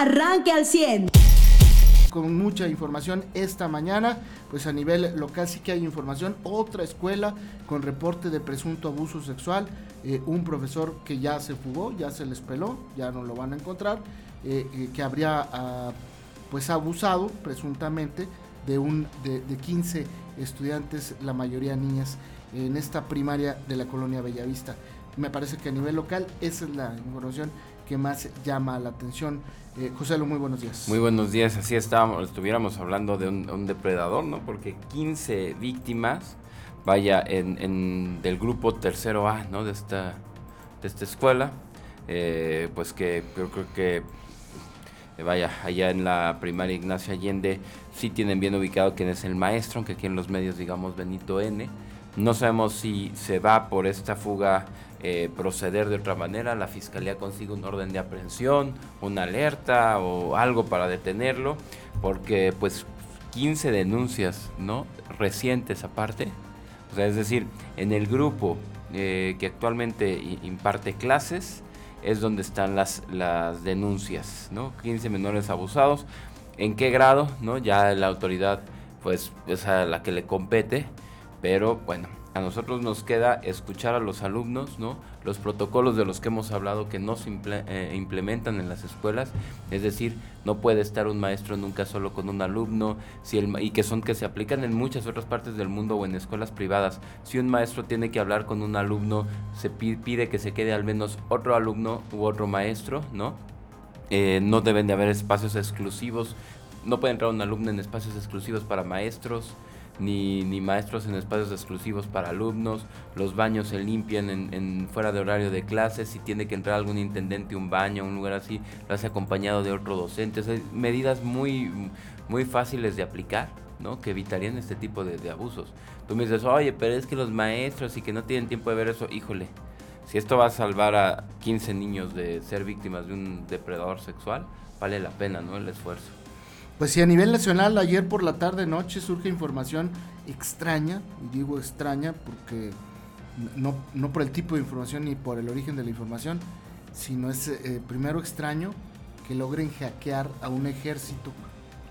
arranque al 100 con mucha información esta mañana, pues a nivel local sí que hay información, otra escuela con reporte de presunto abuso sexual, eh, un profesor que ya se fugó, ya se les peló, ya no lo van a encontrar, eh, eh, que habría ah, pues abusado presuntamente de, un, de, de 15 estudiantes, la mayoría niñas, en esta primaria de la colonia Bellavista. Me parece que a nivel local esa es la información que más llama la atención. Eh, José muy buenos días. Muy buenos días, así estábamos, estuviéramos hablando de un, depredador, ¿no? Porque 15 víctimas, vaya, en, del grupo tercero A, ¿no? De esta, de esta escuela, eh, pues que yo creo que, eh, vaya, allá en la primaria Ignacio Allende, sí tienen bien ubicado quién es el maestro, aunque aquí en los medios digamos Benito N. No sabemos si se va por esta fuga eh, proceder de otra manera, la fiscalía consigue un orden de aprehensión, una alerta o algo para detenerlo, porque pues 15 denuncias, ¿no? Recientes aparte. O sea, es decir, en el grupo eh, que actualmente imparte clases es donde están las, las denuncias, ¿no? 15 menores abusados. ¿En qué grado? ¿No? Ya la autoridad pues es a la que le compete, pero bueno, a nosotros nos queda escuchar a los alumnos, ¿no? Los protocolos de los que hemos hablado que no se eh, implementan en las escuelas, es decir, no puede estar un maestro nunca solo con un alumno, y que son que se aplican en muchas otras partes del mundo o en escuelas privadas. Si un maestro tiene que hablar con un alumno, se pide que se quede al menos otro alumno u otro maestro, ¿no? Eh, no deben de haber espacios exclusivos, no puede entrar un alumno en espacios exclusivos para maestros ni, ni maestros en espacios exclusivos para alumnos, los baños se limpian en, fuera de horario de clases, si tiene que entrar algún intendente un baño, un lugar así, lo hace acompañado de otro docente, medidas muy, muy fáciles de aplicar, ¿no? que evitarían este tipo de, de abusos. Tú me dices, oye, pero es que los maestros y que no tienen tiempo de ver eso, híjole, si esto va a salvar a 15 niños de ser víctimas de un depredador sexual, vale la pena, ¿no? El esfuerzo. Pues sí, a nivel nacional, ayer por la tarde noche surge información extraña, y digo extraña porque no, no por el tipo de información ni por el origen de la información, sino es eh, primero extraño que logren hackear a un ejército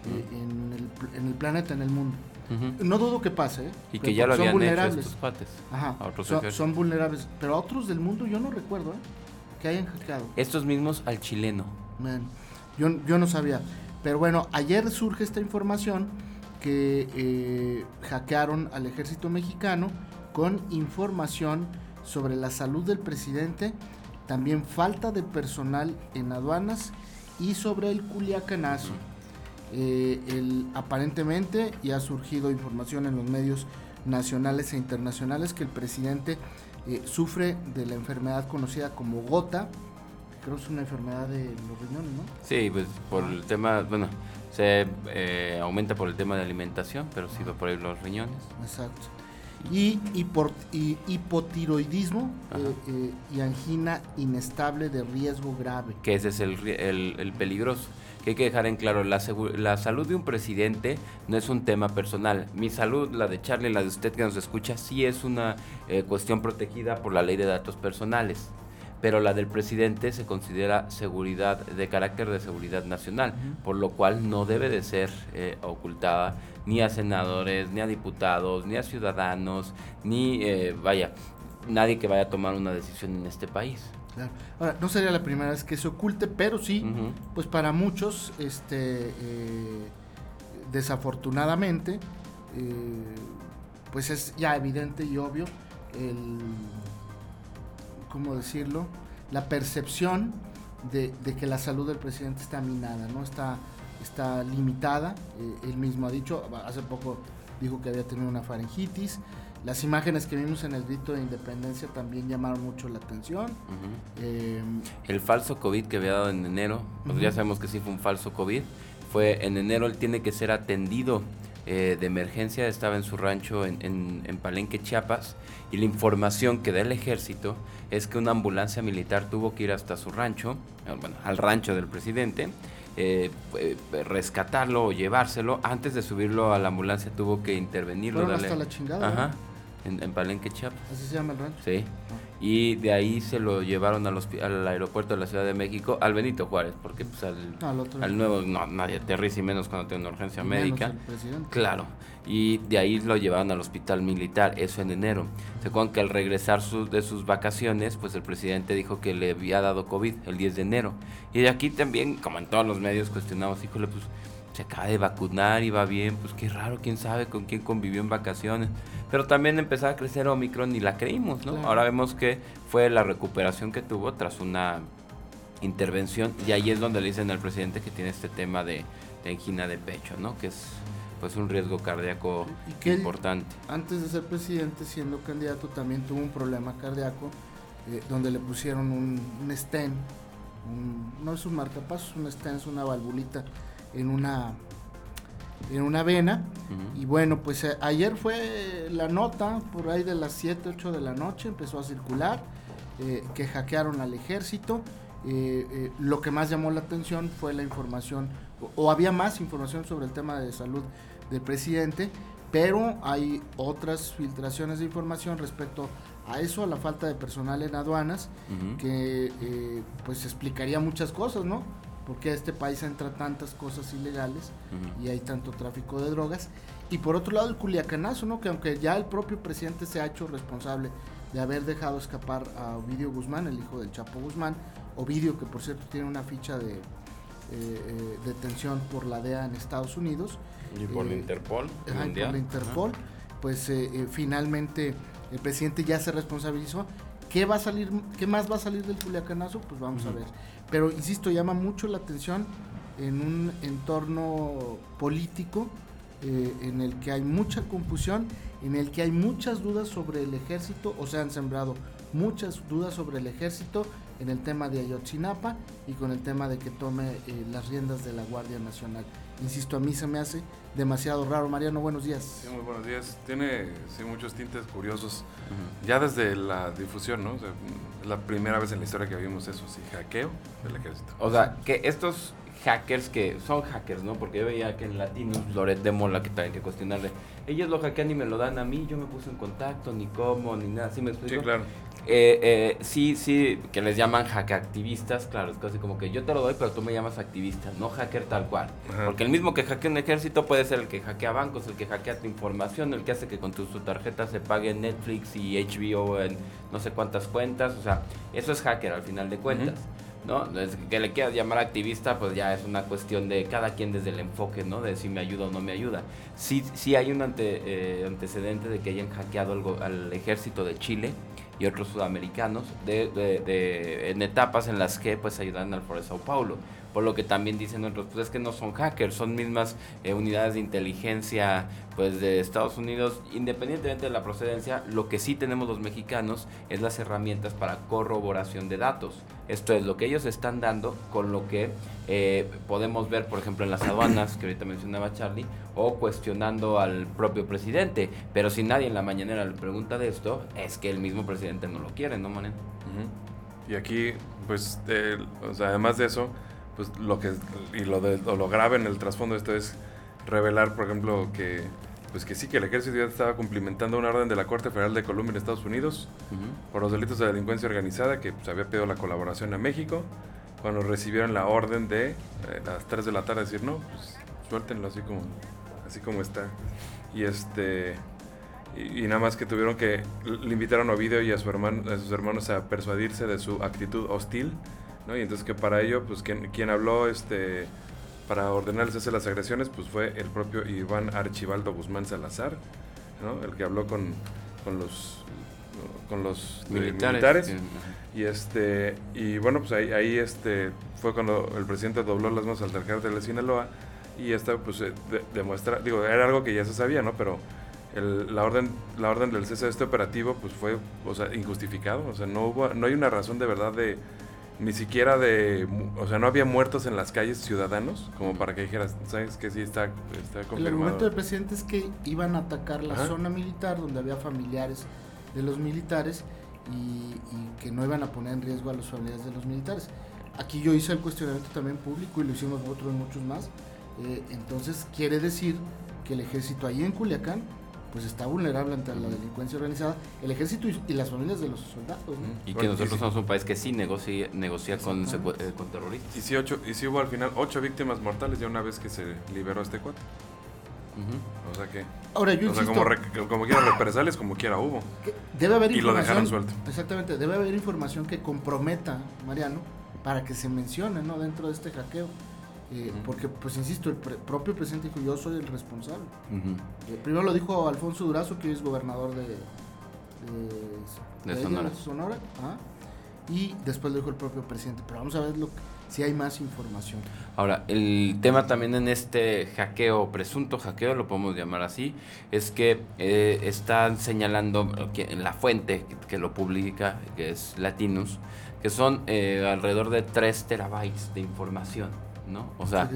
eh, en, el, en, el, planeta, en el mundo. No dudo que pase, ¿eh? Y que ya lo habían vulnerables. hecho estos Ajá, son, son, vulnerables, pero a otros del mundo yo no recuerdo, ¿eh? Que hayan hackeado. Estos mismos al chileno. yo, yo no sabía. Pero bueno, ayer surge esta información que eh, hackearon al ejército mexicano con información sobre la salud del presidente, también falta de personal en aduanas y sobre el culiacanazo. Eh, el, aparentemente ya ha surgido información en los medios nacionales e internacionales que el presidente eh, sufre de la enfermedad conocida como gota, creo que es una enfermedad de los riñones, ¿no? Sí, pues por el tema, bueno, se eh, aumenta por el tema de alimentación, pero sí va por ahí los riñones. Exacto. Y, y, por, y hipotiroidismo eh, eh, y angina inestable de riesgo grave. Que ese es el, el, el peligroso que hay que dejar en claro, la, la, salud de un presidente no es un tema personal. Mi salud, la de Charlie, la de usted que nos escucha, sí es una cuestión protegida por la ley de datos personales pero la del presidente se considera seguridad de carácter de seguridad nacional, por lo cual no debe de ser eh, ocultada ni a senadores, ni a diputados, ni a ciudadanos, ni, eh, vaya, nadie que vaya a tomar una decisión en este país. Ahora, no sería la primera vez que se oculte, pero sí, pues para muchos, este, eh, desafortunadamente, pues es ya evidente y obvio el ¿cómo decirlo? La percepción de, que la salud del presidente está minada, ¿no? Está, está limitada. Eh, él mismo ha dicho, hace poco dijo que había tenido una faringitis. Las imágenes que vimos en el grito de independencia también llamaron mucho la atención. Eh, el falso COVID que había dado en enero, pues ya sabemos que sí fue un falso COVID. Fue en enero, él tiene que ser atendido eh, de emergencia, estaba en su rancho en, en, Palenque, Chiapas, y la información que da el ejército es que una ambulancia militar tuvo que ir hasta su rancho, eh, bueno, al rancho del presidente, eh, rescatarlo o llevárselo. Antes de subirlo a la ambulancia tuvo que intervenirlo. hasta la chingada. En, Palenque, Chiapas. ¿Así se llama el rancho? Sí. Ah. Y de ahí se lo llevaron al, al, aeropuerto de la Ciudad de México, al Benito Juárez, porque pues al, al, nuevo no, nadie aterriza y menos cuando tiene una urgencia médica. Claro. Y de ahí lo llevaron al hospital militar, eso en enero. Se acuerdan que al regresar de sus vacaciones, pues el presidente dijo que le había dado COVID el 10 de enero. Y de aquí también, como en todos los medios, cuestionamos, híjole, pues se acaba de vacunar y va bien, pues qué raro, quién sabe con quién convivió en vacaciones. Pero también empezaba a crecer Omicron y la creímos, ¿no? Ahora vemos que fue la recuperación que tuvo tras una intervención y ahí es donde le dicen al presidente que tiene este tema de, angina de pecho, ¿no? Que es pues un riesgo cardíaco importante. antes de ser presidente, siendo candidato, también tuvo un problema cardíaco eh, donde le pusieron un, un stent, no es un marcapasos, un stent es una valvulita en una en una vena y bueno pues eh, ayer fue la nota por ahí de las 7 8 de la noche empezó a circular eh, que hackearon al ejército. Eh, lo que más llamó la atención fue la información o, había más información sobre el tema de salud del presidente pero hay otras filtraciones de información respecto a eso a la falta de personal en aduanas que pues explicaría muchas cosas no porque a este país entra tantas cosas ilegales y hay tanto tráfico de drogas. Y por otro lado el culiacanazo, ¿no? que aunque ya el propio presidente se ha hecho responsable de haber dejado escapar a Ovidio Guzmán, el hijo del Chapo Guzmán, Ovidio que por cierto tiene una ficha de eh, eh, detención por la DEA en Estados Unidos. Y por la eh, Interpol. por la Interpol, pues finalmente el presidente ya se responsabilizó. ¿Qué va a salir, qué más va a salir del culiacanazo? Pues vamos a ver. Pero, insisto, llama mucho la atención en un entorno político eh, en el que hay mucha confusión, en el que hay muchas dudas sobre el ejército, o se han sembrado muchas dudas sobre el ejército en el tema de Ayotzinapa y con el tema de que tome eh, las riendas de la Guardia Nacional. Insisto, a mí se me hace demasiado raro. Mariano, buenos días. Sí, muy buenos días. Tiene sí, muchos tintes curiosos. Ya desde la difusión, ¿no? es la primera vez en la historia que vimos eso, sí, hackeo del ejército. O sea, que estos hackers que son hackers, ¿no? Porque yo veía que en Latinos, Loret de Mola, que también que cuestionarle, ellos lo hackean y me lo dan a mí, yo me puse en contacto, ni cómo, ni nada, ¿sí me explico? Sí, claro. Eh, eh, sí, sí, que les llaman activistas, claro, es casi como que yo te lo doy, pero tú me llamas activista, no hacker tal cual. Porque el mismo que hackea un ejército puede ser el que hackea bancos, el que hackea tu información, el que hace que con tu, tarjeta se pague Netflix y HBO en no sé cuántas cuentas, o sea, eso es hacker al final de cuentas. ¿No? que le quieras llamar activista, pues ya es una cuestión de cada quien desde el enfoque, ¿no? De si me ayuda o no me ayuda. Sí, sí hay un ante, eh, antecedente de que hayan hackeado al ejército de Chile y otros sudamericanos de, de, en etapas en las que pues ayudan al Foro de Sao Paulo. Por lo que también dicen otros, pues es que no son hackers, son mismas eh, unidades de inteligencia pues de Estados Unidos, independientemente de la procedencia, lo que sí tenemos los mexicanos es las herramientas para corroboración de datos. Esto es lo que ellos están dando con lo que eh, podemos ver, por ejemplo, en las aduanas, que ahorita mencionaba Charlie, o cuestionando al propio presidente. Pero si nadie en la mañanera le pregunta de esto, es que el mismo presidente no lo quiere, ¿no, Manen? Y aquí, pues, además de eso, pues lo que, y lo, de, lo grave en el trasfondo de esto es revelar, por ejemplo, que pues que sí, que el ejército ya estaba cumplimentando una orden de la Corte Federal de Colombia en Estados Unidos por los delitos de delincuencia organizada que pues, había pedido la colaboración a México cuando recibieron la orden de eh, a las 3 de la tarde decir no, pues suéltenlo así como así como está. Y este y, nada más que tuvieron que le invitaron a Ovidio y a, su hermano, a sus hermanos a persuadirse de su actitud hostil, ¿no? Y entonces que para ello, pues quien, quien habló este para ordenarles hacer las agresiones, pues fue el propio Iván Archibaldo Guzmán Salazar, ¿no? el que habló con, con los con los militares, y este y bueno pues ahí, ahí este fue cuando el presidente dobló las manos al alcalde de la Sinaloa y esta pues eh, demuestra digo era algo que ya se sabía no pero el, la orden la orden del cese de este operativo pues fue o sea injustificado o sea no hubo no hay una razón de verdad de ni siquiera de, o sea, no había muertos en las calles ciudadanos, como para que dijeras, sabes que sí está, está confirmado. El argumento del presidente es que iban a atacar la zona militar donde había familiares de los militares y, que no iban a poner en riesgo a los familiares de los militares. Aquí yo hice el cuestionamiento también público y lo hicimos otros muchos más. Eh, entonces quiere decir que el ejército ahí en Culiacán pues está vulnerable ante la delincuencia organizada, el ejército y, las familias de los soldados. Y que nosotros somos un país que sí negocia, negocia con, eh, con terroristas. Y si ocho, y si hubo al final ocho víctimas mortales ya una vez que se liberó este cuate. O sea que. Ahora, yo o sea, como, como quiera represalias, como quiera hubo. Debe haber y lo dejaron suelto. Exactamente, debe haber información que comprometa, Mariano, para que se mencione ¿no? dentro de este hackeo. Eh, porque, pues insisto, el propio presidente dijo: Yo soy el responsable. Eh, primero lo dijo Alfonso Durazo, que es gobernador de, de, Sonora. Sonora y después lo dijo el propio presidente. Pero vamos a ver lo que si hay más información. Ahora, el tema también en este hackeo, presunto hackeo, lo podemos llamar así, es que eh, están señalando que en la fuente que, lo publica, que es Latinus, que son eh, alrededor de 3 terabytes de información. ¿No? O sea,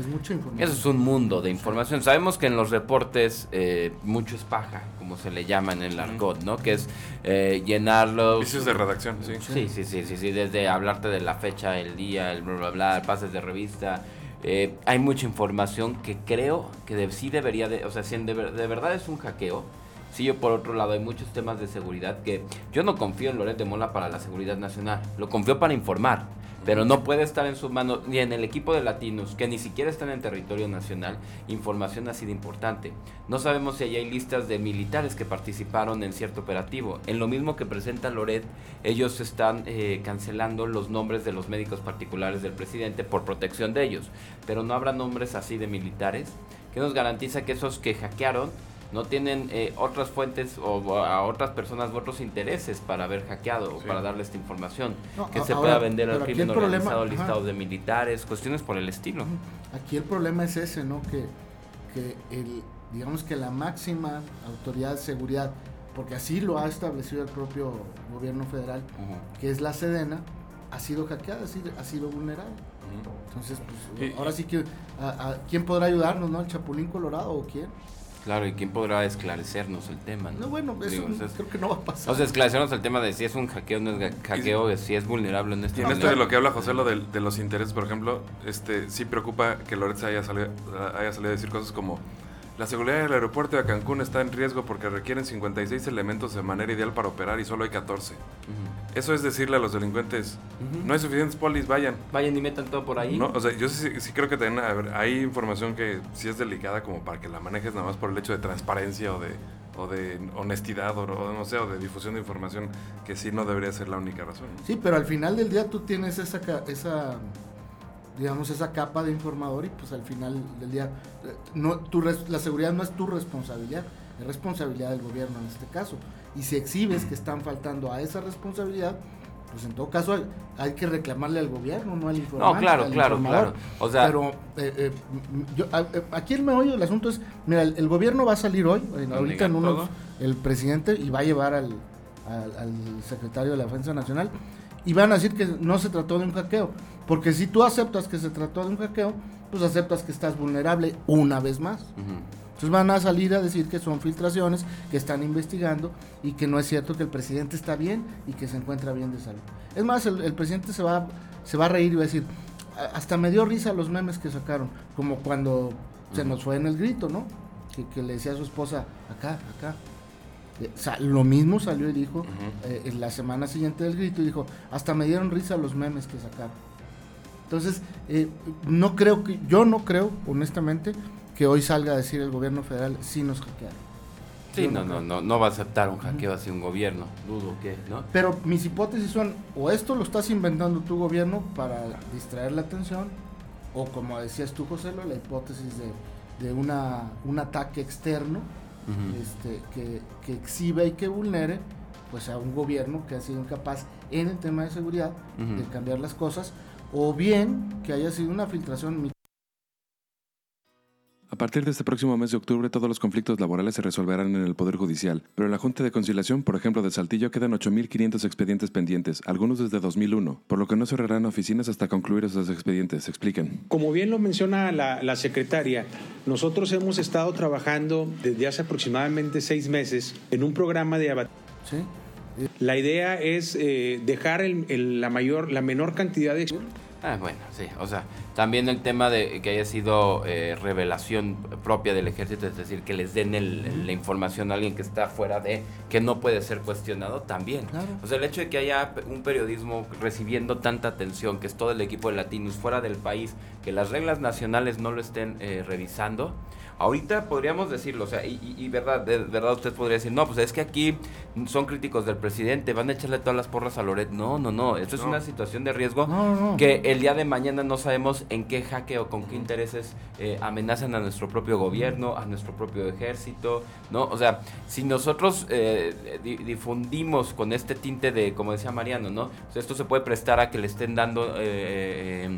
eso es un mundo de información. Sabemos que en los reportes eh, mucho es paja, como se le llama en el argot, ¿no? Que es eh, llenarlos. Vicios de redacción, sí. Sí, sí, sí, sí, sí, desde hablarte de la fecha, el día, el bla, bla, bla, pases de revista. Eh, hay mucha información que creo que sí debería de, o sea, si de, de verdad es un hackeo, Sí, yo por otro lado hay muchos temas de seguridad que yo no confío en Loret de Mola para la seguridad nacional, lo confío para informar pero no puede estar en sus manos ni en el equipo de Latinos, que ni siquiera están en territorio nacional, información así de importante. No sabemos si hay listas de militares que participaron en cierto operativo. En lo mismo que presenta Loret, ellos están eh, cancelando los nombres de los médicos particulares del presidente por protección de ellos, pero no habrá nombres así de militares. que nos garantiza que esos que hackearon no tienen eh, otras fuentes o a otras personas u otros intereses para haber hackeado o para darle esta información. que se pueda vender al crimen organizado, listados de militares, cuestiones por el estilo. Aquí el problema es ese, ¿no? Que, que el, digamos que la máxima autoridad de seguridad, porque así lo ha establecido el propio gobierno federal, que es la Sedena, ha sido hackeada, ha sido, vulnerada. Entonces, pues, ahora sí que, a, ¿quién podrá ayudarnos, no? ¿El Chapulín Colorado o quién? Claro, ¿y quién podrá esclarecernos el tema? No, bueno, eso creo que no va a pasar. O sea, esclarecernos el tema de si es un hackeo o no es hackeo, si es vulnerable en este En esto de lo que habla José, lo de, de, los intereses, por ejemplo, este sí preocupa que Loretz haya salido, haya salido a decir cosas como la seguridad del aeropuerto de Cancún está en riesgo porque requieren 56 elementos de manera ideal para operar y solo hay 14. Eso es decirle a los delincuentes, no hay suficientes polis, vayan. Vayan y metan todo por ahí. No, o sea, yo sí, creo que también hay información que sí es delicada como para que la manejes nada más por el hecho de transparencia o de, o de honestidad o, no sé, o de difusión de información que sí no debería ser la única razón. Sí, pero al final del día tú tienes esa, esa digamos, esa capa de informador y pues al final del día, eh, no, tu, la seguridad no es tu responsabilidad, es responsabilidad del gobierno en este caso. Y si exhibes que están faltando a esa responsabilidad, pues en todo caso hay, que reclamarle al gobierno, no al informador. No, claro, claro, claro. O sea, pero eh, eh, yo, aquí el meollo del asunto es, mira, el, gobierno va a salir hoy, ahorita en unos, el presidente y va a llevar al, al, al secretario de la Defensa Nacional y van a decir que no se trató de un hackeo. Porque si tú aceptas que se trató de un hackeo, pues aceptas que estás vulnerable una vez más. Entonces van a salir a decir que son filtraciones, que están investigando y que no es cierto que el presidente está bien y que se encuentra bien de salud. Es más, el, presidente se va, se va a reír y va a decir, hasta me dio risa los memes que sacaron, como cuando se nos fue en el grito, ¿no? Que, que le decía a su esposa, acá, acá. Lo mismo salió y dijo eh, en la semana siguiente del grito y dijo, hasta me dieron risa los memes que sacaron. Entonces, eh, no creo que, yo no creo, honestamente, que hoy salga a decir el gobierno federal si nos hackearon. Sí, no, no, no, no, va a aceptar un hackeo hacia un gobierno, dudo que, ¿no? Pero mis hipótesis son, o esto lo estás inventando tu gobierno para distraer la atención, o como decías tú, José, la hipótesis de, de una, un ataque externo este, que, que, exhiba y que vulnere pues a un gobierno que ha sido incapaz en el tema de seguridad de cambiar las cosas o bien que haya sido una filtración a partir de este próximo mes de octubre, todos los conflictos laborales se resolverán en el Poder Judicial, pero en la Junta de Conciliación, por ejemplo, de Saltillo, quedan 8.500 expedientes pendientes, algunos desde 2001, por lo que no cerrarán oficinas hasta concluir esos expedientes. Expliquen. Como bien lo menciona la, secretaria, nosotros hemos estado trabajando desde hace aproximadamente seis meses en un programa de ¿Sí? La idea es eh, dejar la, mayor, la menor cantidad de... Ah, bueno, sí, o sea, También el tema de que haya sido eh, revelación propia del ejército, es decir, que les den la información a alguien que está fuera de, que no puede ser cuestionado, también. O sea, el hecho de que haya un periodismo recibiendo tanta atención, que es todo el equipo de Latinos fuera del país, que las reglas nacionales no lo estén eh, revisando, Ahorita podríamos decirlo, o sea, y, verdad, de verdad usted podría decir, no, pues es que aquí son críticos del presidente, van a echarle todas las porras a Loret. No, no, no, esto es una situación de riesgo que el día de mañana no sabemos en qué jaque o con qué intereses eh, amenazan a nuestro propio gobierno, a nuestro propio ejército, ¿no? O sea, si nosotros eh, difundimos con este tinte de, como decía Mariano, ¿no? esto se puede prestar a que le estén dando... Eh,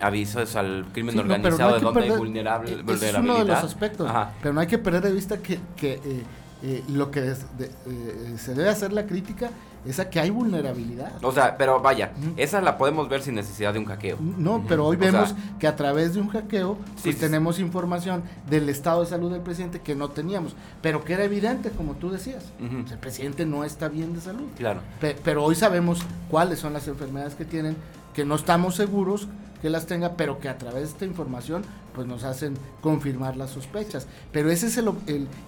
avisos al crimen organizado de donde hay vulnerable, vulnerabilidad. Es uno de los aspectos, pero no hay que perder de vista que, que eh, eh, lo que eh, se debe hacer la crítica es a que hay vulnerabilidad. O sea, pero vaya, esa la podemos ver sin necesidad de un hackeo. No, pero hoy vemos que a través de un hackeo pues tenemos información del estado de salud del presidente que no teníamos, pero que era evidente, como tú decías. el presidente no está bien de salud. Claro. pero hoy sabemos cuáles son las enfermedades que tienen, que no estamos seguros que las tenga, pero que a través de esta información pues nos hacen confirmar las sospechas. Pero ese es el,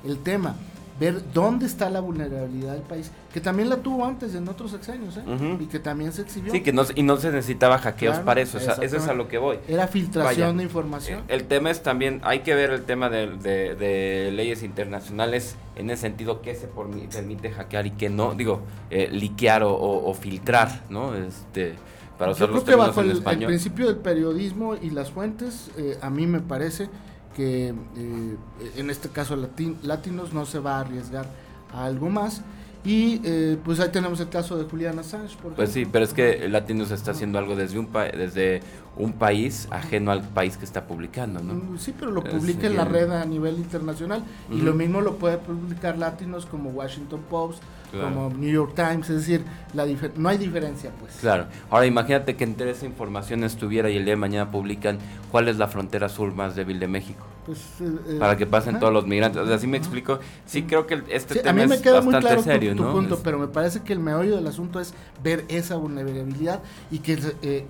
el, tema, ver dónde está la vulnerabilidad del país, que también la tuvo antes en otros sexenios, ¿eh? y que también se exhibió. Sí, que no, y no se necesitaba hackeos para eso, o sea, eso es a lo que voy. Era filtración de información. El, tema es también, hay que ver el tema de, de, leyes internacionales en el sentido que se permite hackear y que no, digo, eh, liquear o, o, filtrar, ¿no? Este yo creo que bajo el, principio del periodismo y las fuentes, eh, a mí me parece que eh, en este caso Latinos no se va a arriesgar a algo más. Y eh, pues ahí tenemos el caso de Julian Assange. pues sí, pero es que Latinos está haciendo algo desde un, desde un país ajeno al país que está publicando, ¿no? Mm, sí, pero lo publica en la red a nivel internacional. Y lo mismo lo puede publicar Latinos como Washington Post, como New York Times, es decir, la no hay diferencia, pues. Claro. Ahora imagínate que entre esa información estuviera y el día de mañana publican cuál es la frontera sur más débil de México. Pues, eh, eh, para que pasen todos los migrantes. O sea, así me explico. Sí, creo que este tema a mí me queda es bastante muy claro serio, tu, punto, pero me parece que el meollo del asunto es ver esa vulnerabilidad y que eh,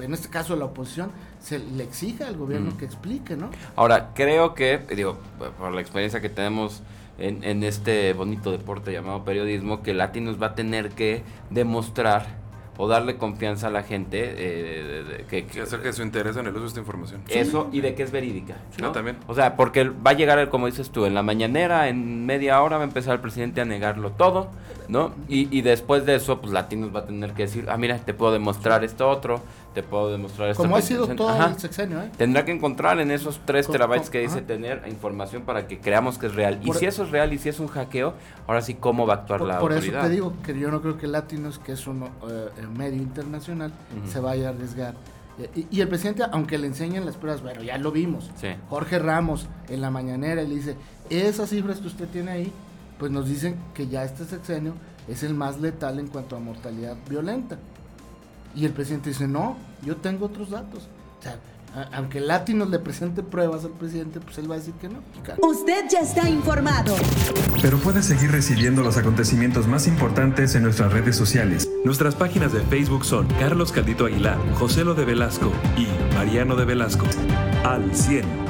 en este caso la oposición se le exija al gobierno que explique, ¿no? Ahora, creo que, digo, por la experiencia que tenemos en, en este bonito deporte llamado periodismo, que Latinos va a tener que demostrar o darle confianza a la gente eh, que, que, acerca de su interés en el uso de esta información. Eso y de que es verídica. ¿no? también. O sea, porque va a llegar, como dices tú, en la mañanera, en media hora va a empezar el presidente a negarlo todo, ¿no? Y, y después de eso, pues Latinos va a tener que decir, ah, mira, te puedo demostrar esto otro, te puedo demostrar esto. Como ha sido todo el sexenio, ¿eh? Tendrá que encontrar en esos 3 terabytes que dice tener información para que creamos que es real. y si eso es real y si es un hackeo, ahora sí, ¿cómo va a actuar la autoridad? Por eso te digo que yo no creo que Latinos, que es un eh, medio internacional, se vaya a arriesgar. Y, el presidente, aunque le enseñen las pruebas, bueno, ya lo vimos. Jorge Ramos en la mañanera le dice, esas cifras que usted tiene ahí, pues nos dicen que ya este sexenio es el más letal en cuanto a mortalidad violenta. Y el presidente dice, no, yo tengo otros datos. O sea, aunque Latinos le presente pruebas al presidente, pues él va a decir que no. Usted ya está informado. Pero puede seguir recibiendo los acontecimientos más importantes en nuestras redes sociales. Nuestras páginas de Facebook son Carlos Caldito Aguilar, José Lo de Velasco y Mariano de Velasco. Al 100.